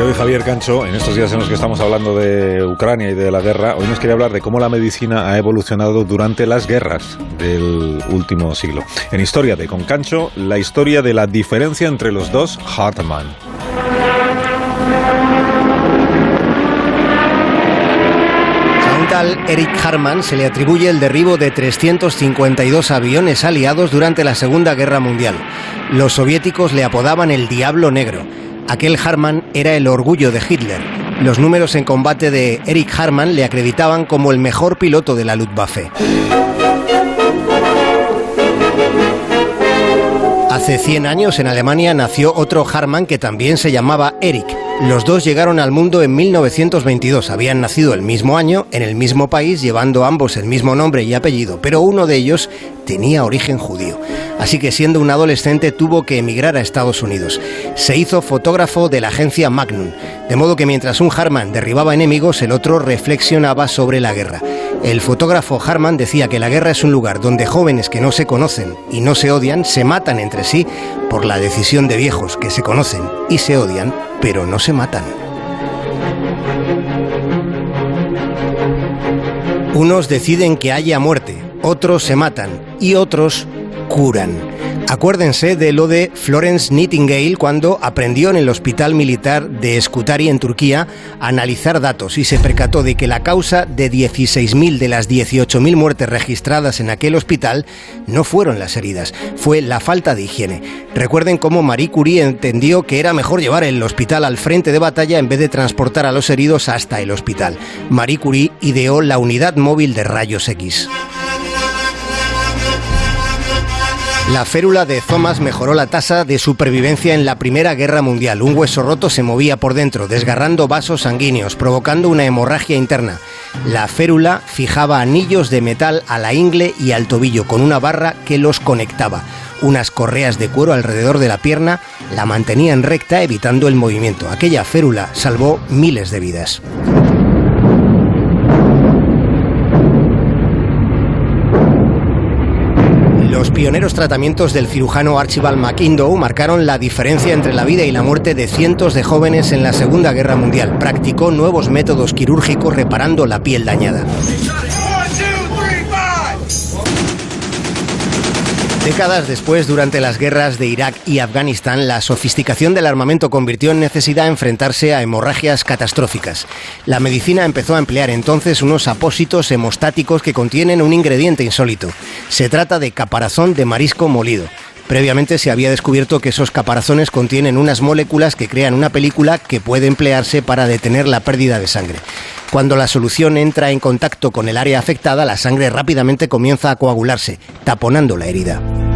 que hoy Javier Cancho, en estos días en los que estamos hablando de Ucrania y de la guerra, hoy nos quiere hablar de cómo la medicina ha evolucionado durante las guerras del último siglo. En Historia de Con Cancho, la historia de la diferencia entre los dos Hartmann. Tal Eric Hartmann se le atribuye el derribo de 352 aviones aliados durante la Segunda Guerra Mundial. Los soviéticos le apodaban el Diablo Negro. Aquel Hartmann era el orgullo de Hitler. Los números en combate de Eric Hartmann le acreditaban como el mejor piloto de la Luftwaffe. Hace 100 años en Alemania nació otro Hartmann que también se llamaba Eric. Los dos llegaron al mundo en 1922. Habían nacido el mismo año, en el mismo país, llevando ambos el mismo nombre y apellido, pero uno de ellos tenía origen judío. Así que siendo un adolescente tuvo que emigrar a Estados Unidos. Se hizo fotógrafo de la agencia Magnum, de modo que mientras un Harman derribaba enemigos, el otro reflexionaba sobre la guerra. El fotógrafo Harman decía que la guerra es un lugar donde jóvenes que no se conocen y no se odian se matan entre sí por la decisión de viejos que se conocen y se odian, pero no se matan. Unos deciden que haya muerte, otros se matan y otros curan. Acuérdense de lo de Florence Nightingale cuando aprendió en el Hospital Militar de Scutari en Turquía a analizar datos y se percató de que la causa de 16.000 de las 18.000 muertes registradas en aquel hospital no fueron las heridas, fue la falta de higiene. Recuerden cómo Marie Curie entendió que era mejor llevar el hospital al frente de batalla en vez de transportar a los heridos hasta el hospital. Marie Curie ideó la unidad móvil de rayos X. La férula de Thomas mejoró la tasa de supervivencia en la Primera Guerra Mundial. Un hueso roto se movía por dentro, desgarrando vasos sanguíneos, provocando una hemorragia interna. La férula fijaba anillos de metal a la ingle y al tobillo con una barra que los conectaba. Unas correas de cuero alrededor de la pierna la mantenían recta evitando el movimiento. Aquella férula salvó miles de vidas. Pioneros tratamientos del cirujano Archibald McIndoe marcaron la diferencia entre la vida y la muerte de cientos de jóvenes en la Segunda Guerra Mundial. Practicó nuevos métodos quirúrgicos reparando la piel dañada. Décadas después, durante las guerras de Irak y Afganistán, la sofisticación del armamento convirtió en necesidad enfrentarse a hemorragias catastróficas. La medicina empezó a emplear entonces unos apósitos hemostáticos que contienen un ingrediente insólito. Se trata de caparazón de marisco molido. Previamente se había descubierto que esos caparazones contienen unas moléculas que crean una película que puede emplearse para detener la pérdida de sangre. Cuando la solución entra en contacto con el área afectada, la sangre rápidamente comienza a coagularse, taponando la herida.